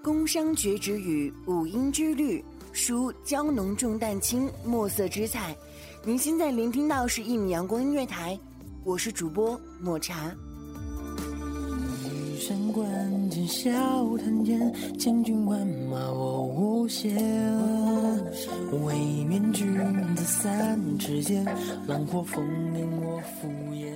听宫商角徵羽，五音之律；书娇浓重淡轻，墨色之彩。您现在聆听到是一米阳光音乐台，我是主播抹茶。笑谈间，千军万马我无限。未免君子三尺剑，浪火风铃我敷衍。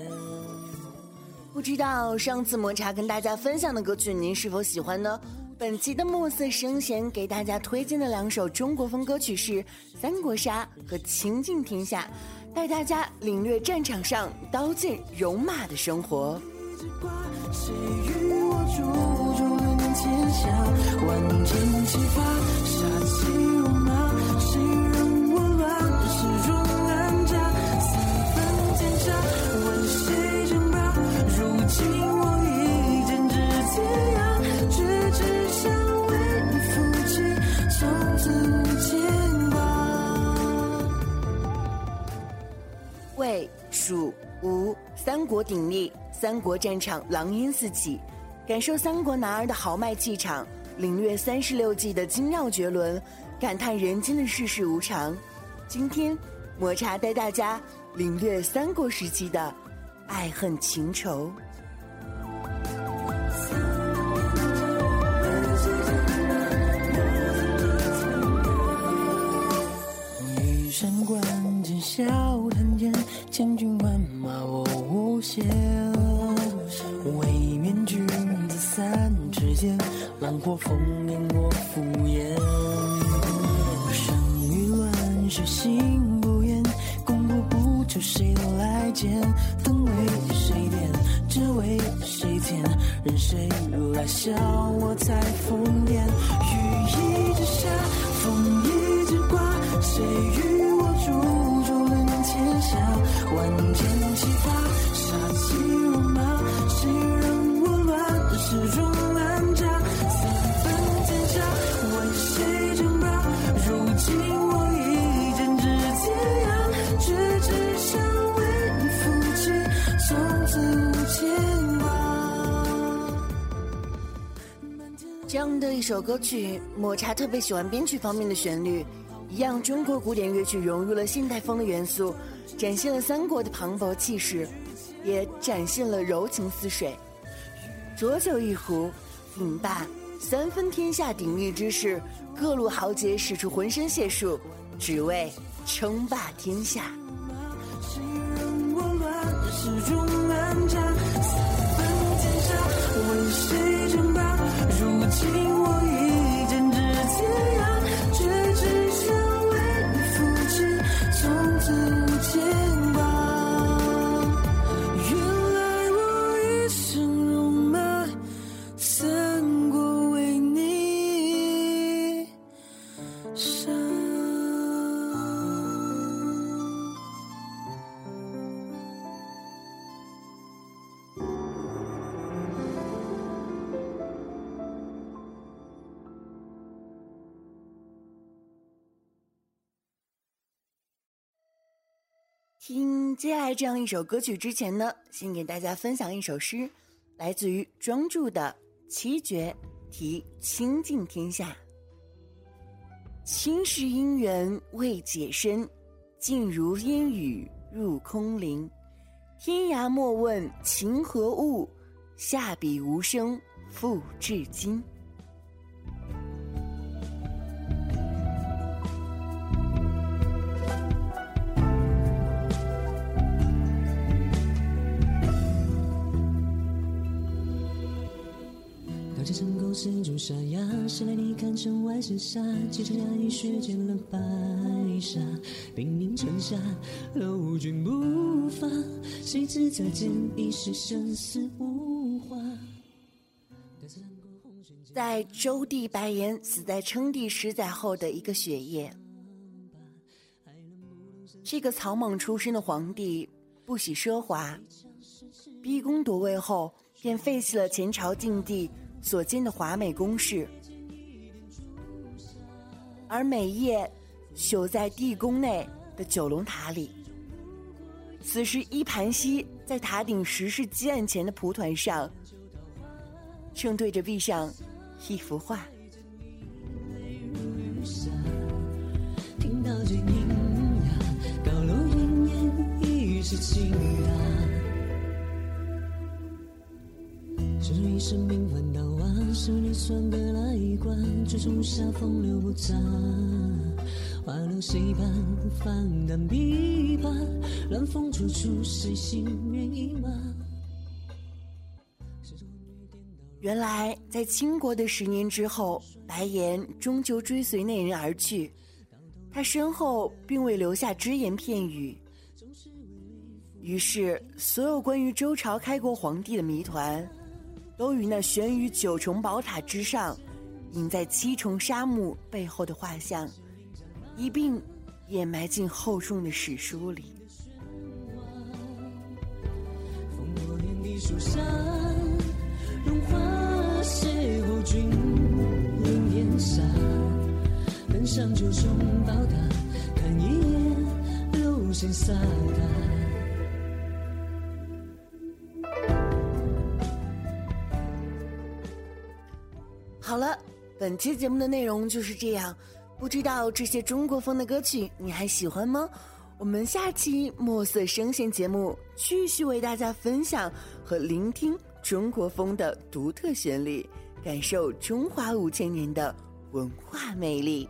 不知道上次抹茶跟大家分享的歌曲，您是否喜欢呢？本期的暮色声弦给大家推荐的两首中国风歌曲是《三国杀》和《倾尽天下》，带大家领略战场上刀剑戎马的生活。谁与我？蜀、吴三国鼎立，三国战场狼烟四起，感受三国男儿的豪迈气场，领略三十六计的精妙绝伦，感叹人间的世事无常。今天，抹茶带大家领略三国时期的爱恨情仇。玉山关前笑，千军万马我无限。未免君子三尺剑，浪火风烟我敷衍。生于乱世心不厌，功过不求谁来鉴，分为谁点，只为谁填，任谁来笑我才疯癫。羽翼一首歌曲，抹茶特别喜欢编曲方面的旋律，一样中国古典乐曲融入了现代风的元素，展现了三国的磅礴气势，也展现了柔情似水。浊酒一壶，饮罢三分天下鼎立之势，各路豪杰使出浑身解数，只为称霸天下。谁人我乱世中听接下来这样一首歌曲之前呢，先给大家分享一首诗，来自于庄助的《七绝题倾尽天下》。青史姻缘未解深，静如烟雨入空灵。天涯莫问情何物，下笔无声付至今。功，丝竹沙哑，谁来你看城外厮杀？几场烟雨血溅了白泪下，兵临城下，lov 君不发。谁知再见已是生死无话。在周帝白岩死在称帝十载后的一个雪夜，这个草莽出身的皇帝不喜奢华，逼宫夺位后便废弃了前朝禁地所建的华美宫室，而每夜守在地宫内的九龙塔里。此时，伊盘溪在塔顶石室基案前的蒲团上，正对着壁上。一幅画。到这音呀，高楼奄奄已是晴呀。这一生命换刀啊，是你算得来一关，却种下风流不杂。花落谁伴？放胆琵琶，乱风处处，谁心猿意马？原来，在倾国的十年之后，白岩终究追随那人而去，他身后并未留下只言片语。于是，所有关于周朝开国皇帝的谜团，都与那悬于九重宝塔之上、隐在七重沙漠背后的画像，一并掩埋进厚重的史书里。君临烟霞，登上九重宝塔，看一眼流星洒达。好了，本期节目的内容就是这样。不知道这些中国风的歌曲你还喜欢吗？我们下期墨色声线节目继续为大家分享和聆听中国风的独特旋律。感受中华五千年的文化魅力。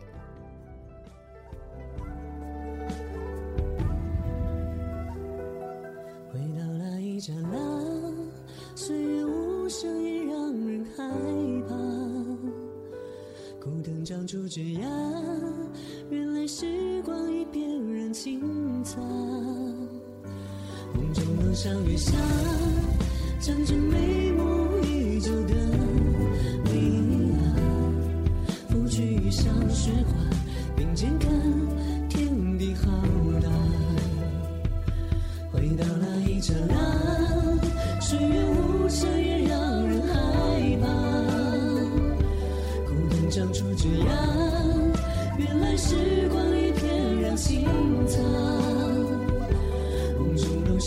原来时光已翩然轻擦。梦中楼上月下，长着眉目依旧的。你啊，拂去衣上雪花，并肩看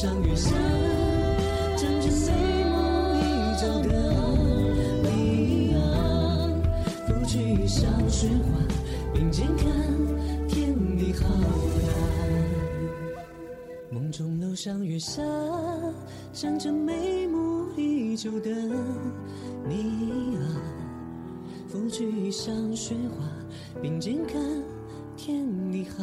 楼上月下，站着眉目依旧的你啊，拂去衣上。雪花并肩看天地浩大，梦中楼上月下，站着眉目依旧的你啊，拂去衣上雪花并肩看天地浩